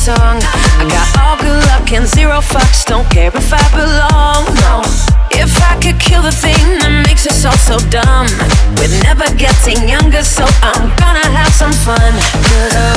song. I got all good luck and zero fucks. Don't care if I belong. If I could kill the thing that makes us all so dumb, we're never getting younger, so I'm gonna have some fun. Cause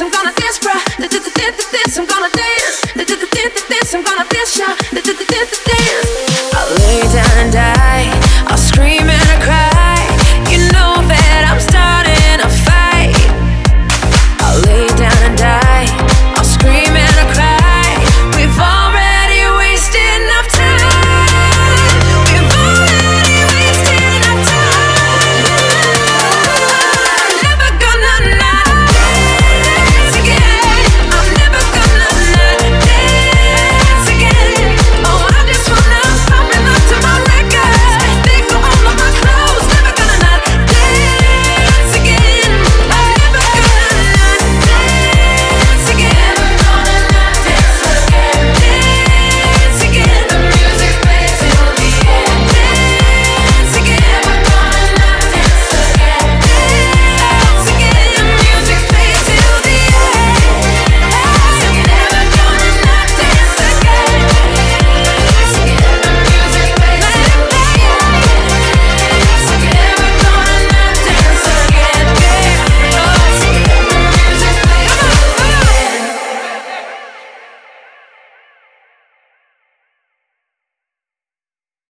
I'm gonna dance, yeah. I lay down, and die.